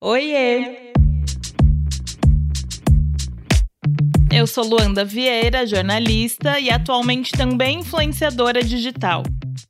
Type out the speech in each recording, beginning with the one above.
Oiê! Eu sou Luanda Vieira, jornalista e atualmente também influenciadora digital.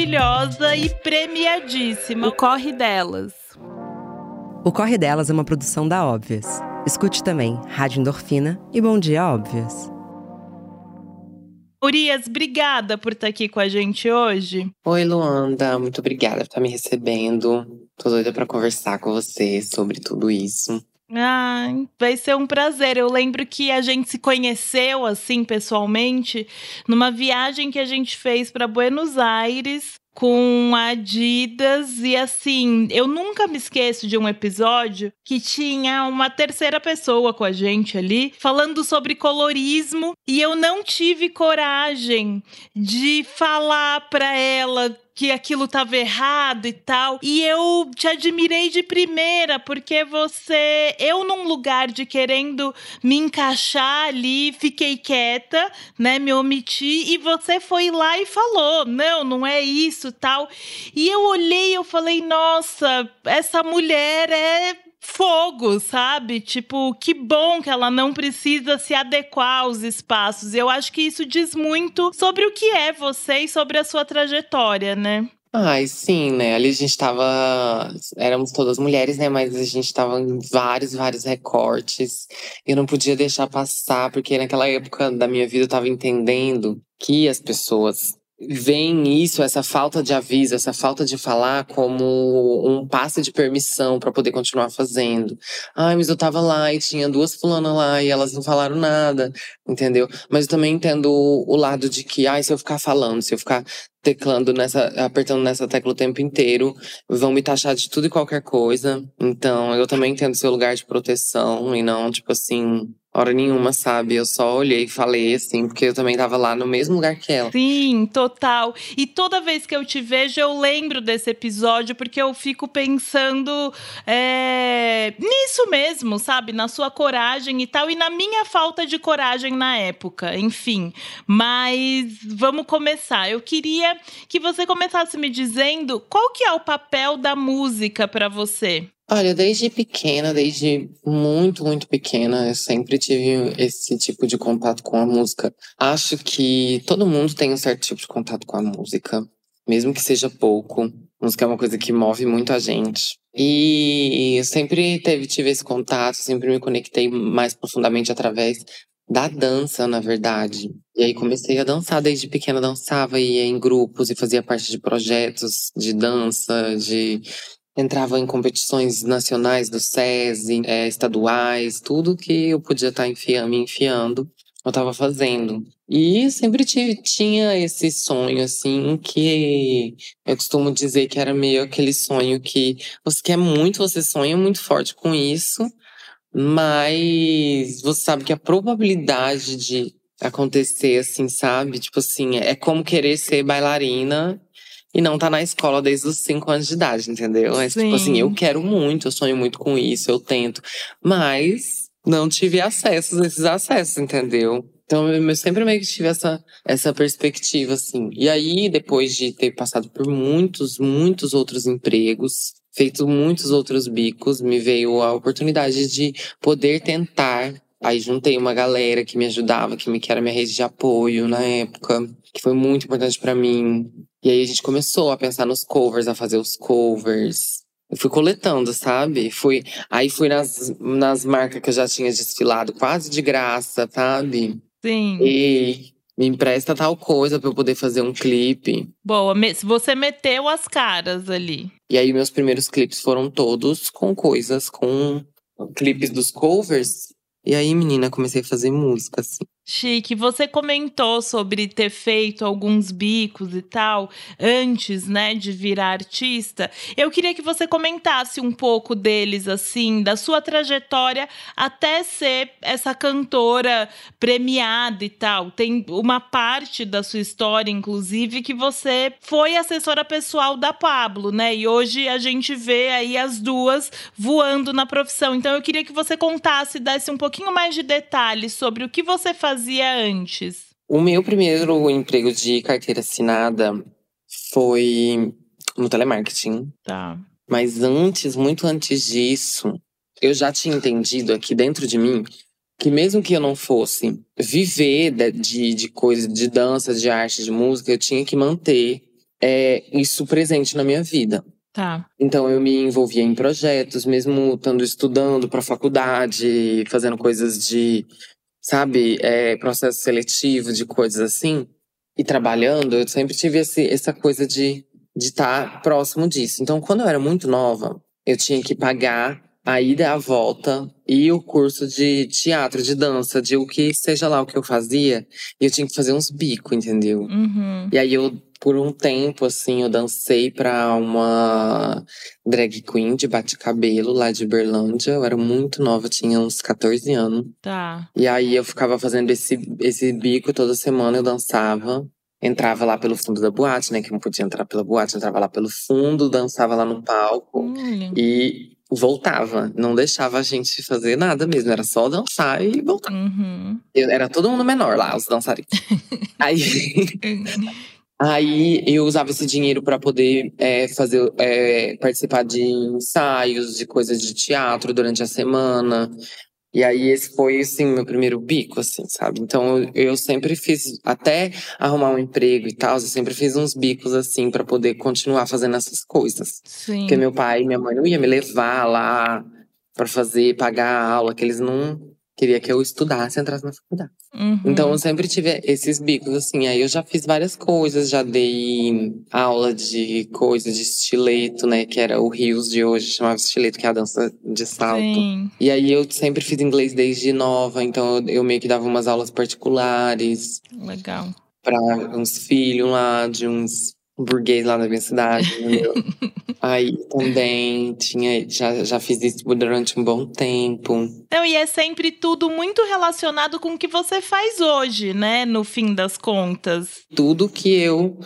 e premiadíssima. O corre delas. O Corre Delas é uma produção da Óbvias. Escute também Rádio Endorfina e Bom Dia Óbvias. Urias, obrigada por estar aqui com a gente hoje. Oi, Luanda, muito obrigada por estar me recebendo. Tô doida para conversar com você sobre tudo isso. Ah, vai ser um prazer. Eu lembro que a gente se conheceu assim pessoalmente numa viagem que a gente fez para Buenos Aires com Adidas e assim, eu nunca me esqueço de um episódio que tinha uma terceira pessoa com a gente ali falando sobre colorismo e eu não tive coragem de falar para ela que aquilo estava errado e tal. E eu te admirei de primeira, porque você, eu num lugar de querendo me encaixar ali, fiquei quieta, né, me omiti e você foi lá e falou: "Não, não é isso", tal. E eu olhei, eu falei: "Nossa, essa mulher é fogo, sabe? Tipo, que bom que ela não precisa se adequar aos espaços. Eu acho que isso diz muito sobre o que é você e sobre a sua trajetória, né? Ai, sim, né? Ali a gente tava. Éramos todas mulheres, né? Mas a gente tava em vários, vários recortes. Eu não podia deixar passar, porque naquela época da minha vida eu tava entendendo que as pessoas veem isso, essa falta de aviso, essa falta de falar como um passe de permissão para poder continuar fazendo. Ai, mas eu tava lá e tinha duas fulanas lá e elas não falaram nada, entendeu? Mas eu também entendo o, lado de que, ai, se eu ficar falando, se eu ficar teclando nessa, apertando nessa tecla o tempo inteiro, vão me taxar de tudo e qualquer coisa. Então, eu também entendo seu lugar de proteção e não, tipo assim, hora nenhuma, sabe? Eu só olhei e falei assim, porque eu também tava lá no mesmo lugar que ela. Sim, total. E toda vez que eu te vejo, eu lembro desse episódio, porque eu fico pensando é, nisso mesmo, sabe? Na sua coragem e tal, e na minha falta de coragem na época, enfim. Mas vamos começar. Eu queria que você começasse me dizendo qual que é o papel da música para você. Olha, desde pequena, desde muito, muito pequena, eu sempre tive esse tipo de contato com a música. Acho que todo mundo tem um certo tipo de contato com a música, mesmo que seja pouco. Música é uma coisa que move muito a gente. E eu sempre teve, tive esse contato, sempre me conectei mais profundamente através da dança, na verdade. E aí comecei a dançar desde pequena, dançava, ia em grupos e fazia parte de projetos de dança, de entrava em competições nacionais do SESI, é, estaduais, tudo que eu podia estar tá enfiando, me enfiando, eu estava fazendo. E sempre tive, tinha esse sonho, assim, que eu costumo dizer que era meio aquele sonho que você quer muito, você sonha muito forte com isso, mas você sabe que a probabilidade de acontecer, assim, sabe? Tipo assim, é como querer ser bailarina e não tá na escola desde os 5 anos de idade, entendeu? Mas, tipo assim, eu quero muito, eu sonho muito com isso, eu tento. Mas não tive acesso a esses acessos, entendeu? Então, eu sempre meio que tive essa, essa perspectiva, assim. E aí, depois de ter passado por muitos, muitos outros empregos, feito muitos outros bicos, me veio a oportunidade de poder tentar. Aí juntei uma galera que me ajudava, que, me, que era minha rede de apoio na época, que foi muito importante para mim. E aí a gente começou a pensar nos covers, a fazer os covers. Eu fui coletando, sabe? Fui, aí fui nas, nas marcas que eu já tinha desfilado quase de graça, sabe? Sim. E me empresta tal coisa para eu poder fazer um clipe. Boa, você meteu as caras ali. E aí meus primeiros clipes foram todos com coisas, com clipes dos covers. E aí, menina, comecei a fazer música, assim. Chique, você comentou sobre ter feito alguns bicos e tal antes, né, de virar artista. Eu queria que você comentasse um pouco deles, assim, da sua trajetória até ser essa cantora premiada e tal. Tem uma parte da sua história, inclusive, que você foi assessora pessoal da Pablo, né? E hoje a gente vê aí as duas voando na profissão. Então eu queria que você contasse, desse um pouquinho mais de detalhes sobre o que você fazia fazia antes? O meu primeiro emprego de carteira assinada foi no telemarketing. Tá. Mas antes, muito antes disso, eu já tinha entendido aqui dentro de mim que mesmo que eu não fosse viver de, de, de coisas, de dança, de arte, de música, eu tinha que manter é, isso presente na minha vida. Tá. Então eu me envolvia em projetos, mesmo estando estudando para faculdade, fazendo coisas de sabe, é, processo seletivo, de coisas assim, e trabalhando, eu sempre tive esse, essa coisa de estar tá próximo disso. Então, quando eu era muito nova, eu tinha que pagar a ida e a volta e o curso de teatro, de dança, de o que seja lá o que eu fazia, e eu tinha que fazer uns bicos, entendeu? Uhum. E aí eu por um tempo, assim, eu dancei pra uma drag queen de bate-cabelo lá de Berlândia. Eu era muito nova, tinha uns 14 anos. Tá. E aí eu ficava fazendo esse, esse bico toda semana, eu dançava. Entrava lá pelo fundo da boate, né? Que não podia entrar pela boate, entrava lá pelo fundo, dançava lá no palco. Hum. E voltava. Não deixava a gente fazer nada mesmo. Era só dançar e voltar. Uhum. Eu, era todo mundo menor lá, os dançarinos. aí. Aí eu usava esse dinheiro para poder é, fazer é, participar de ensaios, de coisas de teatro durante a semana. E aí esse foi assim meu primeiro bico, assim, sabe? Então eu, eu sempre fiz até arrumar um emprego e tal, eu sempre fiz uns bicos assim para poder continuar fazendo essas coisas. Sim. Porque meu pai e minha mãe não ia me levar lá para fazer, pagar a aula, que eles não queria que eu estudasse e entrasse na faculdade. Uhum. Então eu sempre tive esses bicos, assim. Aí eu já fiz várias coisas, já dei aula de coisa de estileto, né? Que era o Rios de hoje, chamava estileto, que é a dança de salto. Sim. E aí eu sempre fiz inglês desde nova, então eu meio que dava umas aulas particulares. Legal. Pra uns filhos lá, de uns burguês lá da minha cidade? Aí também tinha, já, já fiz isso durante um bom tempo. Então, e é sempre tudo muito relacionado com o que você faz hoje, né? No fim das contas. Tudo que eu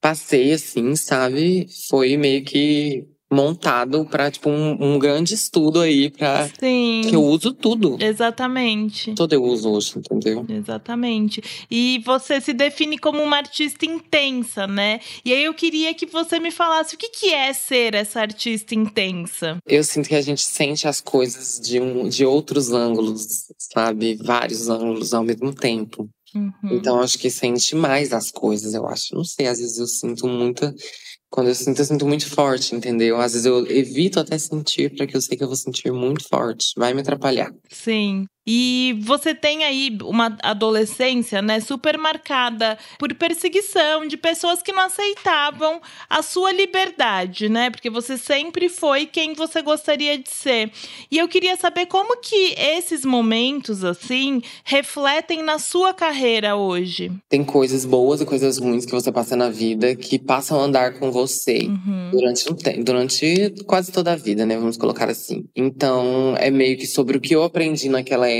passei, assim, sabe, foi meio que montado para tipo um, um, grande estudo aí para que eu uso tudo. Exatamente. Tudo eu uso hoje, entendeu? Exatamente. E você se define como uma artista intensa, né? E aí eu queria que você me falasse o que, que é ser essa artista intensa. Eu sinto que a gente sente as coisas de, um, de outros ângulos, sabe? Vários ângulos ao mesmo tempo. Uhum. Então acho que sente mais as coisas, eu acho. Não sei, às vezes eu sinto muita quando eu sinto, eu sinto muito forte, entendeu? Às vezes eu evito até sentir, porque eu sei que eu vou sentir muito forte. Vai me atrapalhar. Sim. E você tem aí uma adolescência, né, super marcada por perseguição de pessoas que não aceitavam a sua liberdade, né? Porque você sempre foi quem você gostaria de ser. E eu queria saber como que esses momentos assim refletem na sua carreira hoje. Tem coisas boas e coisas ruins que você passa na vida que passam a andar com você uhum. durante um tempo, durante quase toda a vida, né? Vamos colocar assim. Então, é meio que sobre o que eu aprendi naquela época,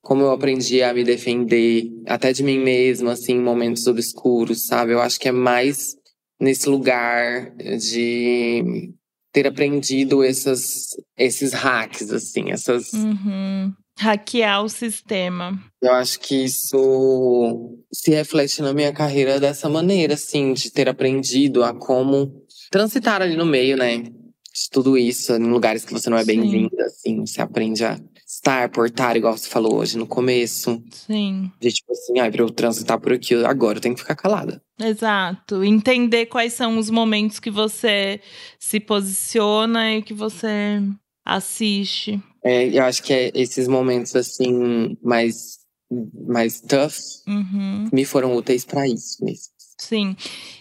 como eu aprendi a me defender, até de mim mesma, assim, em momentos obscuros, sabe? Eu acho que é mais nesse lugar de ter aprendido essas, esses hacks, assim, essas. Uhum. Hackear o sistema. Eu acho que isso se reflete na minha carreira dessa maneira, assim, de ter aprendido a como transitar ali no meio, né? De tudo isso, em lugares que você não é bem-vinda, assim, você aprende a estar, portar, igual você falou hoje no começo. Sim. De tipo assim, ah, pra eu transitar por aqui, agora eu tenho que ficar calada. Exato. Entender quais são os momentos que você se posiciona e que você assiste. É, eu acho que é esses momentos, assim, mais, mais tough, uhum. me foram úteis para isso mesmo. Sim.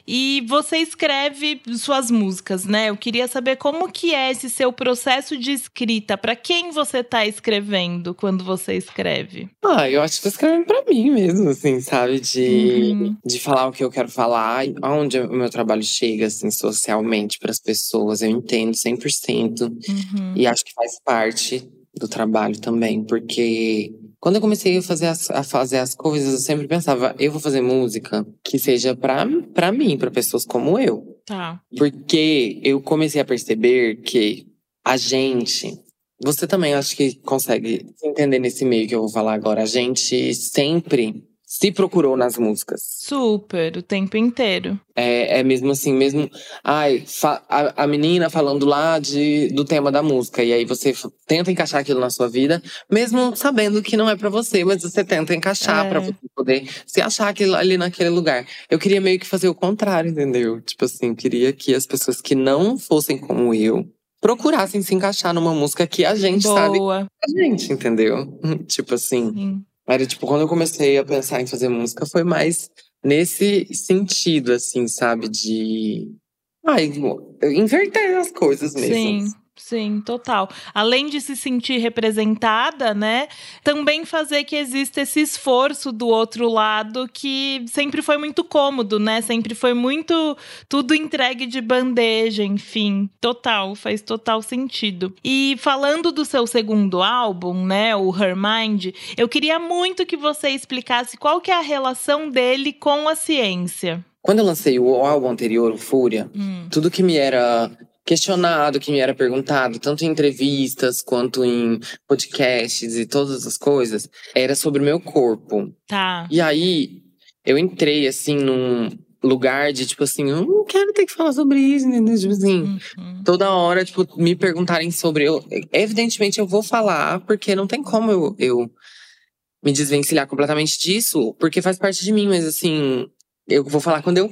E você escreve suas músicas, né? Eu queria saber como que é esse seu processo de escrita. Para quem você tá escrevendo quando você escreve? Ah, eu acho que eu escrevo para mim mesmo, assim, sabe? De, uhum. de falar o que eu quero falar, aonde o meu trabalho chega, assim, socialmente para as pessoas. Eu entendo 100%. Uhum. E acho que faz parte do trabalho também, porque quando eu comecei a fazer as, a fazer as coisas, eu sempre pensava, eu vou fazer música que seja pra, pra mim, pra pessoas como eu. Tá. Porque eu comecei a perceber que a gente. Você também acho que consegue entender nesse meio que eu vou falar agora. A gente sempre se procurou nas músicas. Super, o tempo inteiro. É, é mesmo assim, mesmo. Ai, a, a, menina falando lá de, do tema da música. E aí você tenta encaixar aquilo na sua vida, mesmo sabendo que não é para você, mas você tenta encaixar é. para você poder se achar aquilo, ali naquele lugar. Eu queria meio que fazer o contrário, entendeu? Tipo assim, queria que as pessoas que não fossem como eu procurassem se encaixar numa música que a gente Boa. sabe. A gente, entendeu? tipo assim. Sim. Era tipo, quando eu comecei a pensar em fazer música, foi mais nesse sentido, assim, sabe? De. Ai, inverter as coisas mesmo. Sim. Sim, total. Além de se sentir representada, né? Também fazer que exista esse esforço do outro lado que sempre foi muito cômodo, né? Sempre foi muito tudo entregue de bandeja, enfim. Total, faz total sentido. E falando do seu segundo álbum, né, o Her Mind, eu queria muito que você explicasse qual que é a relação dele com a ciência. Quando eu lancei o álbum anterior, o Fúria, hum. tudo que me era questionado, que me era perguntado, tanto em entrevistas quanto em podcasts e todas as coisas, era sobre o meu corpo. Tá. E aí, eu entrei, assim, num lugar de, tipo assim, eu não quero ter que falar sobre isso, entendeu? Tipo assim, uhum. toda hora, tipo, me perguntarem sobre. Eu, evidentemente, eu vou falar, porque não tem como eu, eu me desvencilhar completamente disso, porque faz parte de mim, mas assim, eu vou falar quando eu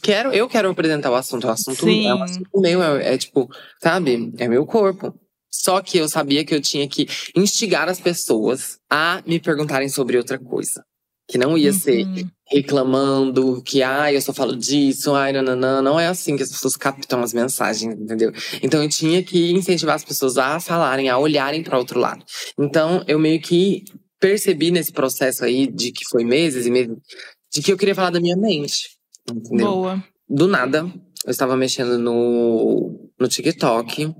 quero, eu quero apresentar o assunto. O assunto Sim. é um assunto meu, é, é tipo, sabe? É meu corpo. Só que eu sabia que eu tinha que instigar as pessoas a me perguntarem sobre outra coisa. Que não ia uhum. ser reclamando que, ah, eu só falo disso, ai, nananã. Não é assim que as pessoas captam as mensagens, entendeu? Então eu tinha que incentivar as pessoas a falarem, a olharem para outro lado. Então eu meio que percebi nesse processo aí, de que foi meses e meses, de que eu queria falar da minha mente. Entendeu? Boa. Do nada, eu estava mexendo no, no TikTok.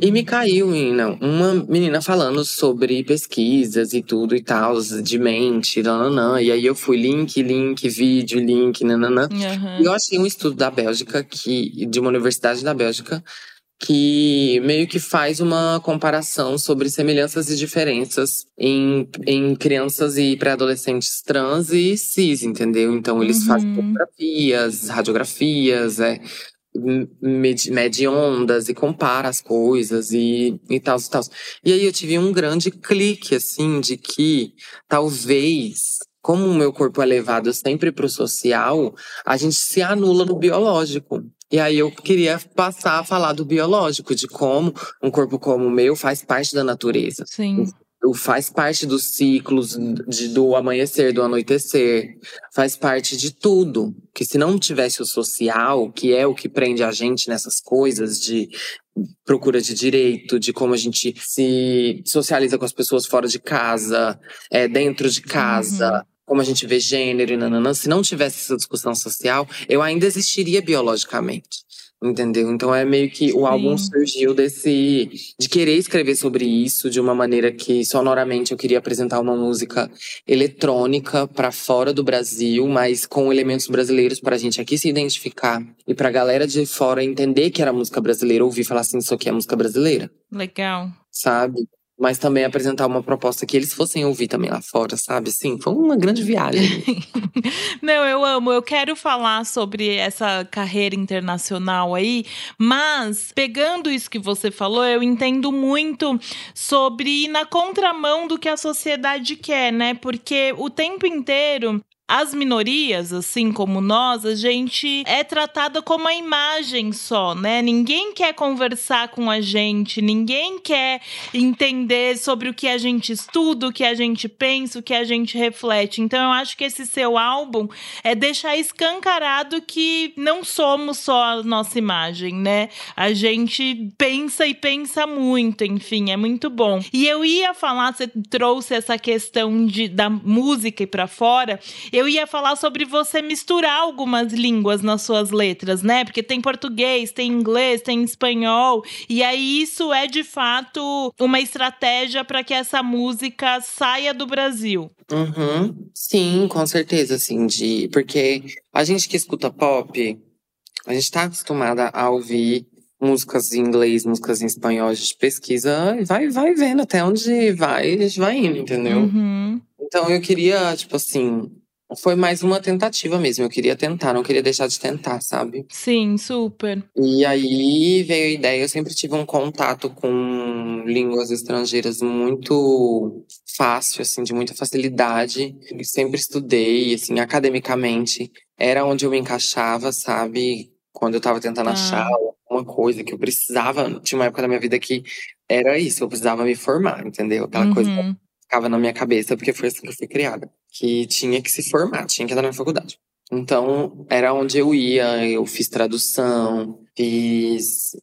E me caiu, menina, uma menina falando sobre pesquisas e tudo e tal, de mente, nananã. E aí eu fui link, link, vídeo, link, nananã. Uhum. E eu achei um estudo da Bélgica, que, de uma universidade da Bélgica, que meio que faz uma comparação sobre semelhanças e diferenças em, em crianças e pré-adolescentes trans e cis, entendeu? Então eles uhum. fazem fotografias, radiografias, é, mede ondas e compara as coisas e, e tal e tal. E aí eu tive um grande clique, assim, de que talvez como o meu corpo é levado sempre para o social, a gente se anula no biológico. E aí eu queria passar a falar do biológico, de como um corpo como o meu faz parte da natureza. Sim. Faz parte dos ciclos de, do amanhecer, do anoitecer. Faz parte de tudo. Que se não tivesse o social, que é o que prende a gente nessas coisas de procura de direito, de como a gente se socializa com as pessoas fora de casa, é, dentro de casa. Como a gente vê gênero e nananã, se não tivesse essa discussão social, eu ainda existiria biologicamente. Entendeu? Então é meio que o álbum surgiu desse de querer escrever sobre isso de uma maneira que sonoramente eu queria apresentar uma música eletrônica para fora do Brasil, mas com elementos brasileiros para a gente aqui se identificar e para a galera de fora entender que era música brasileira, ouvir falar assim, isso aqui é música brasileira. Legal. Sabe? Mas também apresentar uma proposta que eles fossem ouvir também lá fora, sabe? Sim, foi uma grande viagem. Não, eu amo. Eu quero falar sobre essa carreira internacional aí, mas pegando isso que você falou, eu entendo muito sobre ir na contramão do que a sociedade quer, né? Porque o tempo inteiro as minorias, assim como nós, a gente é tratada como a imagem só, né? Ninguém quer conversar com a gente, ninguém quer entender sobre o que a gente estuda, o que a gente pensa, o que a gente reflete. Então eu acho que esse seu álbum é deixar escancarado que não somos só a nossa imagem, né? A gente pensa e pensa muito, enfim, é muito bom. E eu ia falar, você trouxe essa questão de, da música e para fora, eu ia falar sobre você misturar algumas línguas nas suas letras, né? Porque tem português, tem inglês, tem espanhol, e aí isso é de fato uma estratégia para que essa música saia do Brasil. Uhum. Sim, com certeza, assim, de porque a gente que escuta pop, a gente tá acostumada a ouvir músicas em inglês, músicas em espanhol, a gente pesquisa e vai, vai vendo até onde vai, a gente vai indo, entendeu? Uhum. Então eu queria, tipo assim, foi mais uma tentativa mesmo. Eu queria tentar, não queria deixar de tentar, sabe? Sim, super. E aí veio a ideia. Eu sempre tive um contato com línguas estrangeiras muito fácil, assim, de muita facilidade. Eu sempre estudei, assim, academicamente. Era onde eu me encaixava, sabe? Quando eu tava tentando ah. achar uma coisa que eu precisava. Tinha uma época da minha vida que era isso, eu precisava me formar, entendeu? Aquela uhum. coisa ficava na minha cabeça, porque foi assim que eu fui criada. Que tinha que se formar, tinha que entrar na faculdade. Então, era onde eu ia, eu fiz tradução, fiz,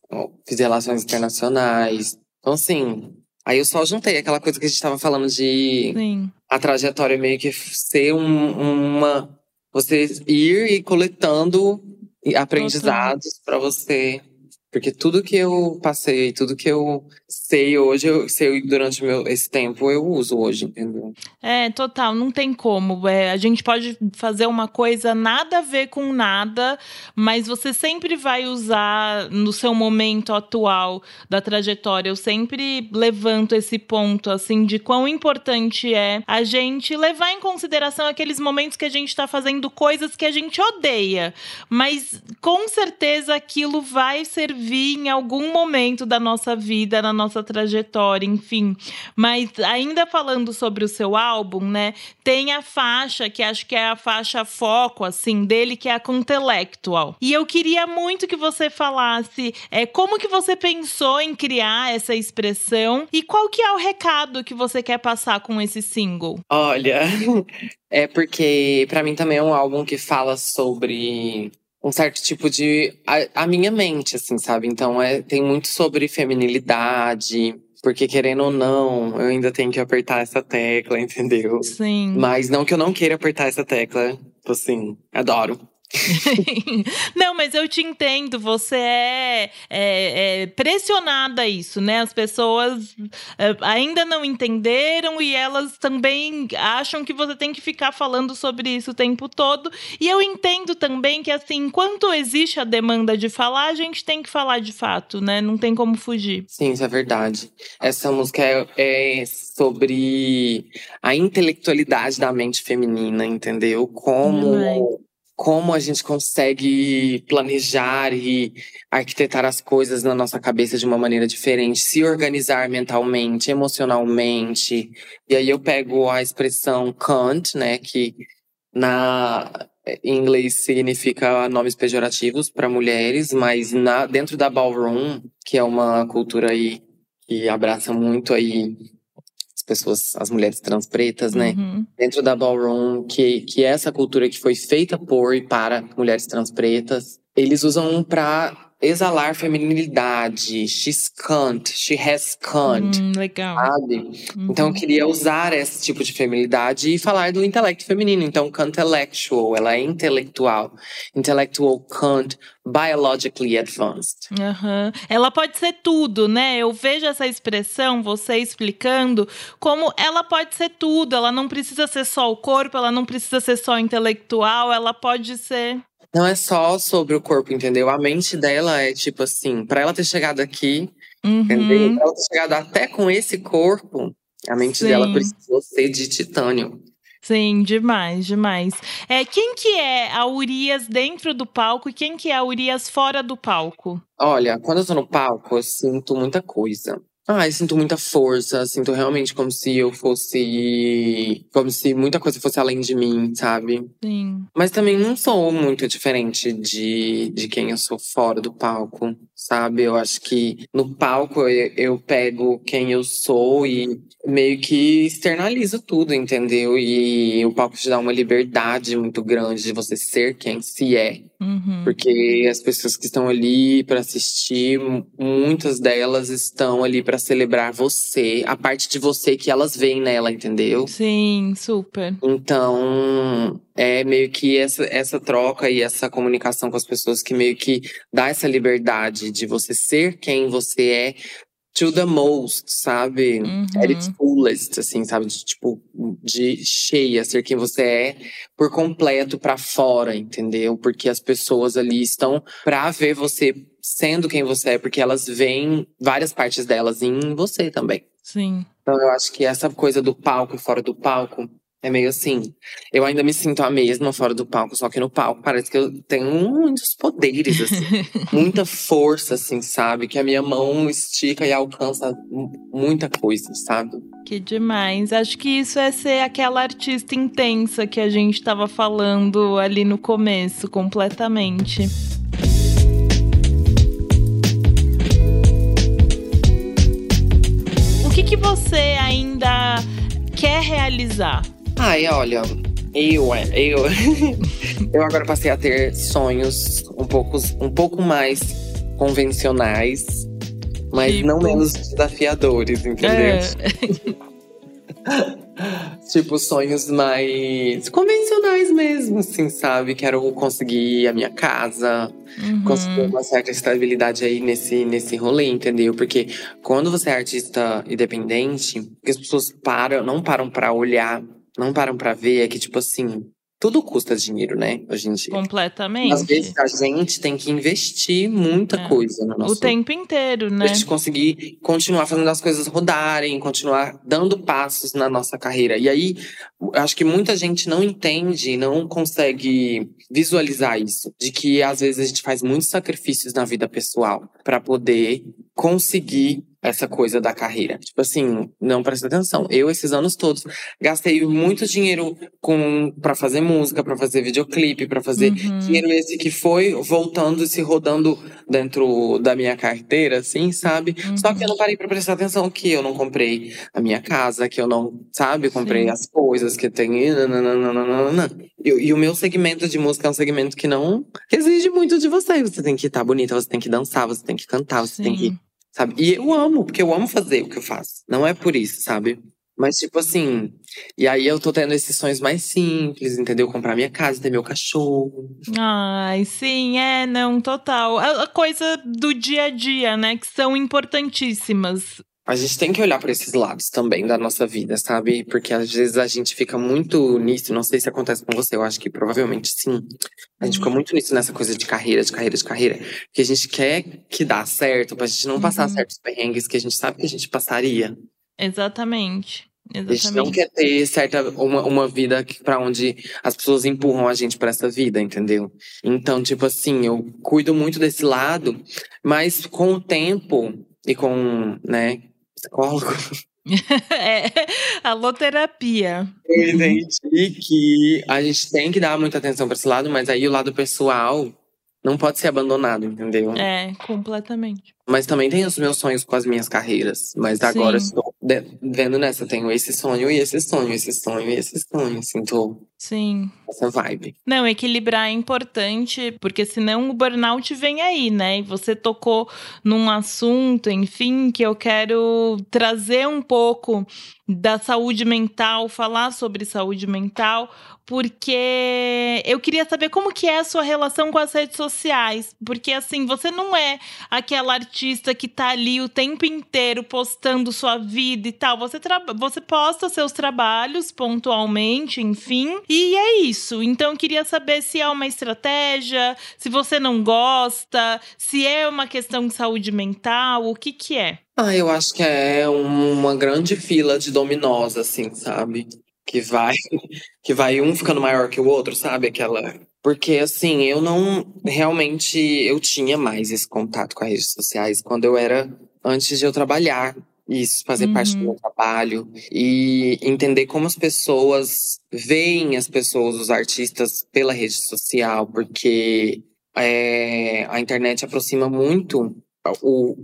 fiz relações internacionais. Então, assim, aí eu só juntei aquela coisa que a gente estava falando de Sim. a trajetória meio que ser um, uma. Você ir e coletando aprendizados para você porque tudo que eu passei, tudo que eu sei hoje, eu sei durante meu, esse tempo, eu uso hoje, entendeu? É, total, não tem como. É, a gente pode fazer uma coisa nada a ver com nada, mas você sempre vai usar no seu momento atual da trajetória. Eu sempre levanto esse ponto, assim, de quão importante é a gente levar em consideração aqueles momentos que a gente está fazendo coisas que a gente odeia, mas com certeza aquilo vai ser servir em algum momento da nossa vida, na nossa trajetória, enfim. Mas ainda falando sobre o seu álbum, né? Tem a faixa que acho que é a faixa foco assim dele, que é a Contelectual. E eu queria muito que você falasse é, como que você pensou em criar essa expressão e qual que é o recado que você quer passar com esse single. Olha, é porque para mim também é um álbum que fala sobre um certo tipo de. A, a, minha mente, assim, sabe? Então é, tem muito sobre feminilidade. Porque, querendo ou não, eu ainda tenho que apertar essa tecla, entendeu? Sim. Mas não que eu não queira apertar essa tecla. Tipo assim, adoro. não, mas eu te entendo. Você é, é, é, pressionada a isso, né? As pessoas é, ainda não entenderam e elas também acham que você tem que ficar falando sobre isso o tempo todo. E eu entendo também que, assim, enquanto existe a demanda de falar, a gente tem que falar de fato, né? Não tem como fugir. Sim, isso é verdade. Essa música é, é sobre a intelectualidade da mente feminina, entendeu? Como como a gente consegue planejar e arquitetar as coisas na nossa cabeça de uma maneira diferente, se organizar mentalmente, emocionalmente. E aí eu pego a expressão Kant, né, que na em inglês significa nomes pejorativos para mulheres, mas na, dentro da ballroom, que é uma cultura aí que abraça muito aí pessoas, as mulheres trans pretas, né? Uhum. Dentro da ballroom, que, que é essa cultura que foi feita por e para mulheres trans pretas, eles usam para exalar feminilidade. She's cunt, she has cunt. Hum, legal. Sabe? Uhum. Então eu queria usar esse tipo de feminilidade e falar do intelecto feminino. Então, intellectual, ela é intelectual. Intellectual cunt, biologically advanced. Uhum. Ela pode ser tudo, né? Eu vejo essa expressão, você explicando, como ela pode ser tudo. Ela não precisa ser só o corpo, ela não precisa ser só intelectual, ela pode ser não é só sobre o corpo, entendeu? A mente dela é tipo assim, para ela ter chegado aqui, uhum. entendeu? Pra ela ter chegado até com esse corpo, a mente Sim. dela precisou ser de titânio. Sim, demais, demais. É, quem que é a Urias dentro do palco e quem que é a Urias fora do palco? Olha, quando eu tô no palco, eu sinto muita coisa. Ai, sinto muita força, sinto realmente como se eu fosse. Como se muita coisa fosse além de mim, sabe? Sim. Mas também não sou muito diferente de, de quem eu sou fora do palco, sabe? Eu acho que no palco eu, eu pego quem eu sou e meio que externalizo tudo, entendeu? E o palco te dá uma liberdade muito grande de você ser quem se é. Uhum. Porque as pessoas que estão ali para assistir, muitas delas estão ali para celebrar você, a parte de você que elas veem nela, entendeu? Sim, super. Então, é meio que essa, essa troca e essa comunicação com as pessoas que meio que dá essa liberdade de você ser quem você é to the most, sabe? Uhum. At its fullest, assim, sabe? De, tipo, de cheia, ser quem você é por completo pra fora, entendeu? Porque as pessoas ali estão pra ver você sendo quem você é, porque elas veem várias partes delas em você também. Sim. Então eu acho que essa coisa do palco e fora do palco é meio assim. Eu ainda me sinto a mesma fora do palco, só que no palco parece que eu tenho muitos poderes, assim. muita força, assim, sabe? Que a minha mão estica e alcança muita coisa, sabe? Que demais. Acho que isso é ser aquela artista intensa que a gente estava falando ali no começo, completamente. O que, que você ainda quer realizar? Ai, olha, eu, eu, eu agora passei a ter sonhos um pouco, um pouco mais convencionais, mas Tipo? não menos desafiadores, entendeu? É. tipo, sonhos mais convencionais mesmo, assim, sabe? Quero conseguir a minha casa, Uhum. conseguir uma certa estabilidade aí nesse, nesse rolê, entendeu? Porque quando você é artista independente, as pessoas param, não param pra olhar, não param pra ver, é que, tipo assim, tudo custa dinheiro, né? Hoje em dia. Completamente. Às vezes a gente tem que investir muita É. coisa no nosso o tempo inteiro, pra né? gente conseguir continuar fazendo as coisas rodarem, continuar dando passos na nossa carreira. E aí, acho que muita gente não entende, não consegue visualizar isso, de que às vezes a gente faz muitos sacrifícios na vida pessoal para poder conseguir essa coisa da carreira. Tipo assim, não presta atenção. Eu esses anos todos gastei muito dinheiro com para fazer música, para fazer videoclipe, para fazer Uhum. dinheiro esse que foi voltando e se rodando dentro da minha carteira, assim, sabe? Só que eu não parei pra prestar atenção que eu não comprei a minha casa, que eu não, sabe, comprei Sim. as coisas que tem. e. E, e o meu segmento de música é um segmento que não exige muito de você. Você tem que estar bonita, você tem que dançar, você tem que cantar, você tem que. Sabe? E eu amo, porque eu amo fazer o que eu faço. Não é por isso, sabe? Mas, tipo assim. E aí eu tô tendo esses sonhos mais simples, entendeu? Comprar minha casa, ter meu cachorro. Ai, sim, é, não, total. A a coisa do dia a dia, né? Que são importantíssimas. A gente tem que olhar para esses lados também da nossa vida, sabe? Porque às vezes a gente fica muito nisso, não sei se acontece com você, eu acho que provavelmente sim. A gente fica muito nisso nessa coisa de carreira, de carreira, de carreira, que a gente quer que dá certo, pra gente não passar Uhum. certos perrengues que a gente sabe que a gente passaria. Exatamente. A gente não Exatamente. quer ter certa uma, uma vida pra onde as pessoas empurram a gente pra essa vida, entendeu? Então, tipo assim, eu cuido muito desse lado, mas com o tempo e com, né, psicólogo, é, alô terapia. Eu entendi que a gente tem que dar muita atenção pra esse lado, mas aí o lado pessoal não pode ser abandonado, entendeu? É, completamente. Mas também tem os meus sonhos com as minhas carreiras. Mas agora estou vendo nessa. Eu tenho esse sonho e esse sonho, esse sonho e esse sonho. Assim, tô Sim. nessa vibe. Não, equilibrar é importante, porque senão o burnout vem aí, né? E você tocou num assunto, enfim, que eu quero trazer um pouco da saúde mental, falar sobre saúde mental, porque eu queria saber como que é a sua relação com as redes sociais, porque assim, você não é aquela artista que tá ali o tempo inteiro postando sua vida e tal, você, você posta seus trabalhos pontualmente, enfim, e é isso. Então queria saber se é uma estratégia, se você não gosta, se é uma questão de saúde mental, o que que é? Ah, eu acho que é uma grande fila de dominós, assim, sabe? Que vai, que vai um ficando maior que o outro, sabe? Aquela. Porque, assim, eu não. Realmente, eu tinha mais esse contato com as redes sociais quando eu era. Antes de eu trabalhar isso fazer uhum. parte do meu uhum. trabalho e entender como as pessoas veem as pessoas, os artistas, pela rede social, porque é, a internet aproxima muito o,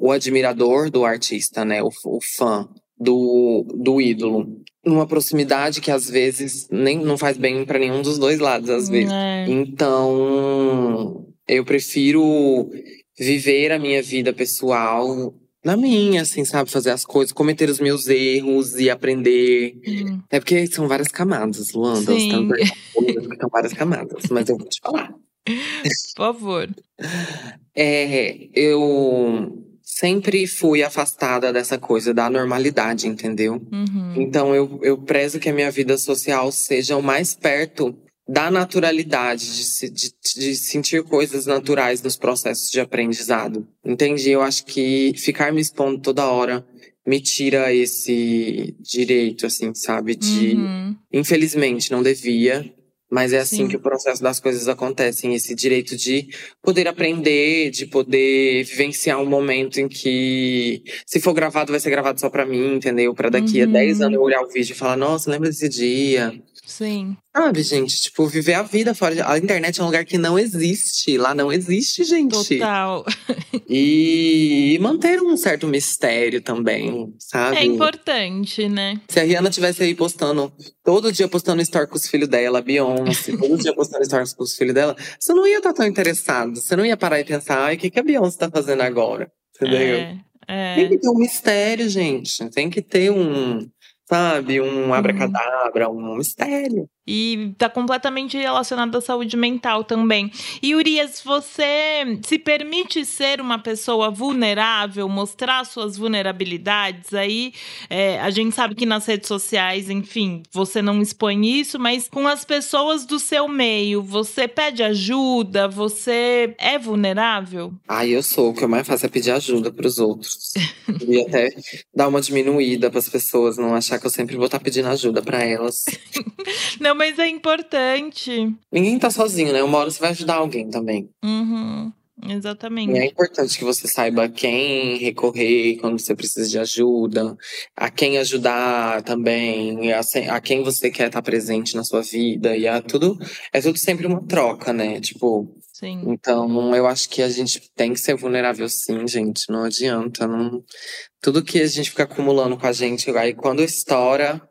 o, o admirador do artista, né? O, o fã do, do ídolo. Numa proximidade que às vezes nem não faz bem para nenhum dos dois lados, às vezes. É. Então, eu prefiro viver a minha vida pessoal na minha, assim, sabe? Fazer as coisas, cometer os meus erros e aprender. Hum. É porque são várias camadas, Luanda. Sim. São várias camadas, mas eu vou te falar. Por favor. É, eu sempre fui afastada dessa coisa da normalidade, entendeu? Uhum. Então eu, eu prezo que a minha vida social seja o mais perto da naturalidade, de, de, de, sentir coisas naturais nos processos de aprendizado. Entendi? Eu acho que ficar me expondo toda hora me tira esse direito, assim, sabe? De. Uhum. Infelizmente, não devia, mas é assim Sim. que o processo das coisas acontecem, esse direito de poder aprender, de poder vivenciar um momento em que, se for gravado, vai ser gravado só para mim, entendeu? Para daqui uhum. a 10 anos eu olhar o vídeo e falar: nossa, lembra desse dia? Sim. Sabe, gente? Tipo, viver a vida fora. De... A internet é um lugar que não existe. Lá não existe, gente. Total. e manter um certo mistério também, sabe? É importante, né? Se a Rihanna tivesse aí postando, todo dia postando story com os filhos dela, Beyoncé, todo dia postando stories com os filhos dela, você não ia estar tão interessado. Você não ia parar e pensar, ai, o que, que a Beyoncé tá fazendo agora? Entendeu? É, é. Tem que ter um mistério, gente. Tem que ter um sabe? Um uhum. abracadabra, um mistério. E tá completamente relacionado à saúde mental também. E Urias, você se permite ser uma pessoa vulnerável, mostrar suas vulnerabilidades? Aí é, a gente sabe que nas redes sociais, enfim, você não expõe isso, mas com as pessoas do seu meio, você pede ajuda? Você é vulnerável? Ah, eu sou. O que eu mais faço é pedir ajuda para os outros. e até dar uma diminuída para as pessoas, não achar que eu sempre vou estar tá pedindo ajuda para elas. não, mas é importante. Ninguém tá sozinho, né? Uma hora você vai ajudar alguém também. Uhum. Exatamente. E é importante que você saiba a quem recorrer quando você precisa de ajuda, a quem ajudar também, a, a quem você quer estar presente na sua vida. E é tudo, é tudo sempre uma troca, né? Tipo. Sim. Então, eu acho que a gente tem que ser vulnerável sim, gente. Não adianta. Não... Tudo que a gente fica acumulando com a gente, aí quando estoura,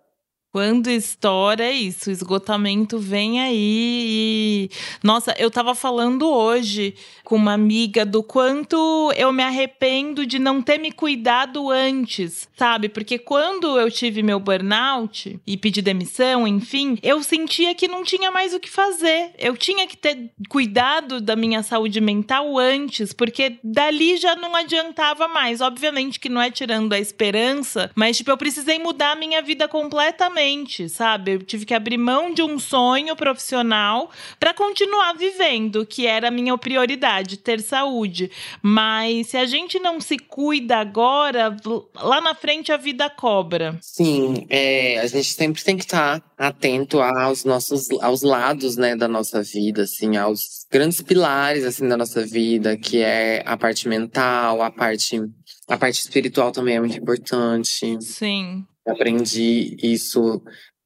quando estoura é isso, o esgotamento vem aí e... Nossa, eu tava falando hoje com uma amiga do quanto eu me arrependo de não ter me cuidado antes, sabe? Porque quando eu tive meu burnout e pedi demissão, enfim, eu sentia que não tinha mais o que fazer. Eu tinha que ter cuidado da minha saúde mental antes, porque dali já não adiantava mais. Obviamente que não é tirando a esperança, mas tipo, eu precisei mudar a minha vida completamente sabe? Eu tive que abrir mão de um sonho profissional para continuar vivendo, que era a minha prioridade, ter saúde. Mas se a gente não se cuida agora, lá na frente a vida cobra. Sim, é, a gente sempre tem que estar tá atento aos nossos aos lados, né, da nossa vida, assim, aos grandes pilares assim da nossa vida, que é a parte mental, a parte a parte espiritual também é muito importante. Sim. Aprendi isso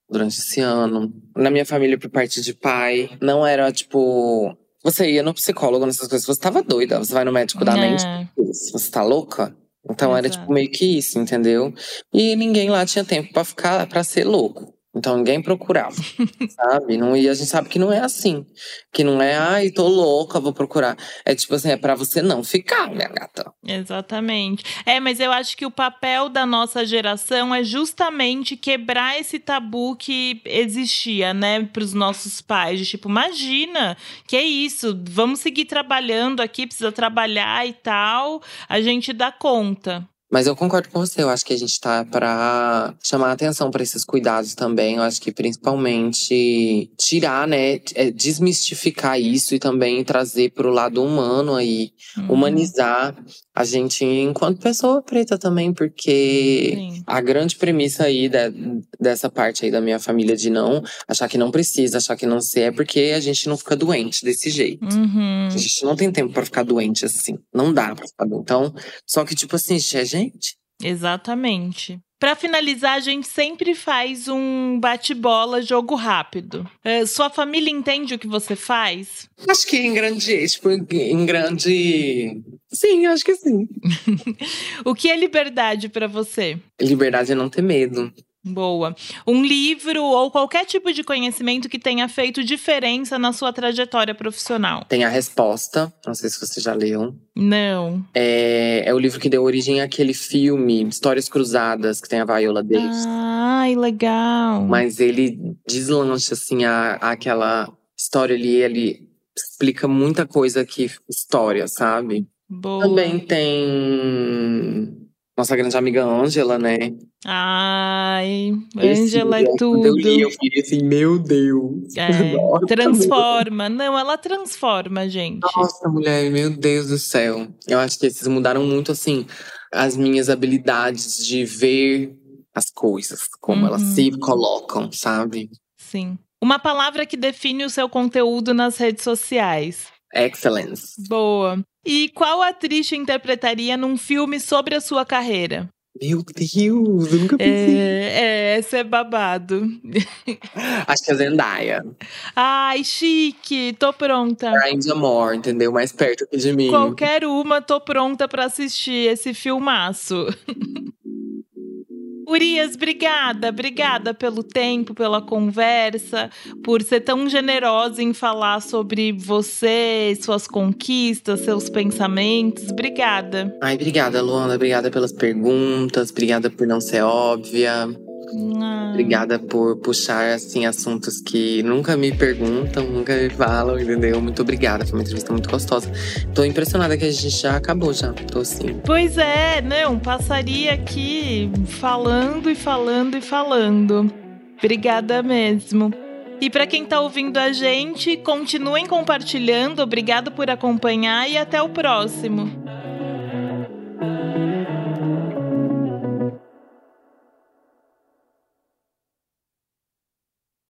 durante esse ano. Na minha família, por parte de pai, não era tipo. Você ia no psicólogo nessas coisas, você tava doida. Você vai no médico da é. mente, você tá louca? Então Exato. era tipo meio que isso, entendeu? E ninguém lá tinha tempo para ficar, para ser louco. Então ninguém procurava, sabe? Não, e a gente sabe que não é assim. Que não é, ai, tô louca, vou procurar. É tipo assim, é pra você não ficar, minha gata. Exatamente. É, mas eu acho que o papel da nossa geração é justamente quebrar esse tabu que existia, né, pros nossos pais. Tipo, imagina, que é isso, vamos seguir trabalhando aqui, precisa trabalhar e tal, a gente dá conta. Mas eu concordo com você, eu acho que a gente tá para chamar atenção para esses cuidados também. Eu acho que principalmente tirar, né, é, desmistificar isso e também trazer para o lado humano aí, uhum. humanizar a gente enquanto pessoa preta também, porque Sim. a grande premissa aí de, dessa parte aí da minha família de não achar que não precisa, achar que não sei, é porque a gente não fica doente desse jeito. Uhum. A gente não tem tempo para ficar doente assim. Não dá pra ficar doente. Então, só que tipo assim, é gente. Exatamente. Para finalizar, a gente sempre faz um bate-bola, jogo rápido. Uh, sua família entende o que você faz? Acho que em grande, tipo, em grande. Sim, acho que sim. o que é liberdade para você? Liberdade é não ter medo. Boa. Um livro ou qualquer tipo de conhecimento que tenha feito diferença na sua trajetória profissional. Tem a resposta, não sei se você já leu. Não. É, é o livro que deu origem àquele filme, Histórias Cruzadas, que tem a Viola Davis. Ai, legal. Mas ele deslancha, assim, a, aquela história ali, ele explica muita coisa que história, sabe? Boa. Também tem nossa grande amiga Ângela, né? Ai, Ângela é tudo. Eu li, eu fiquei assim, meu Deus. É, transforma. Não, ela transforma, gente. Nossa, mulher, meu Deus do céu. Eu acho que esses mudaram muito, assim, as minhas habilidades de ver as coisas, como uhum. elas se colocam, sabe? Sim. Uma palavra que define o seu conteúdo nas redes sociais. Excellence. Boa. E qual atriz te interpretaria num filme sobre a sua carreira? Meu Deus, eu nunca pensei. É, é esse é babado. Acho que é Zendaya. Ai, chique, tô pronta. Grind Amor, entendeu? Mais perto aqui de mim. Qualquer uma, tô pronta para assistir esse filmaço. Urias, obrigada, obrigada pelo tempo, pela conversa, por ser tão generosa em falar sobre você, suas conquistas, seus pensamentos. Obrigada. Ai, obrigada, Luana. Obrigada pelas perguntas, obrigada por não ser óbvia. Obrigada por puxar assim assuntos que nunca me perguntam, nunca me falam, entendeu? Muito obrigada, foi uma entrevista muito gostosa. Tô impressionada que a gente já acabou já. Tô assim. Pois é, não, passaria aqui falando e falando e falando. Obrigada mesmo. E para quem está ouvindo a gente, continuem compartilhando. Obrigado por acompanhar e até o próximo.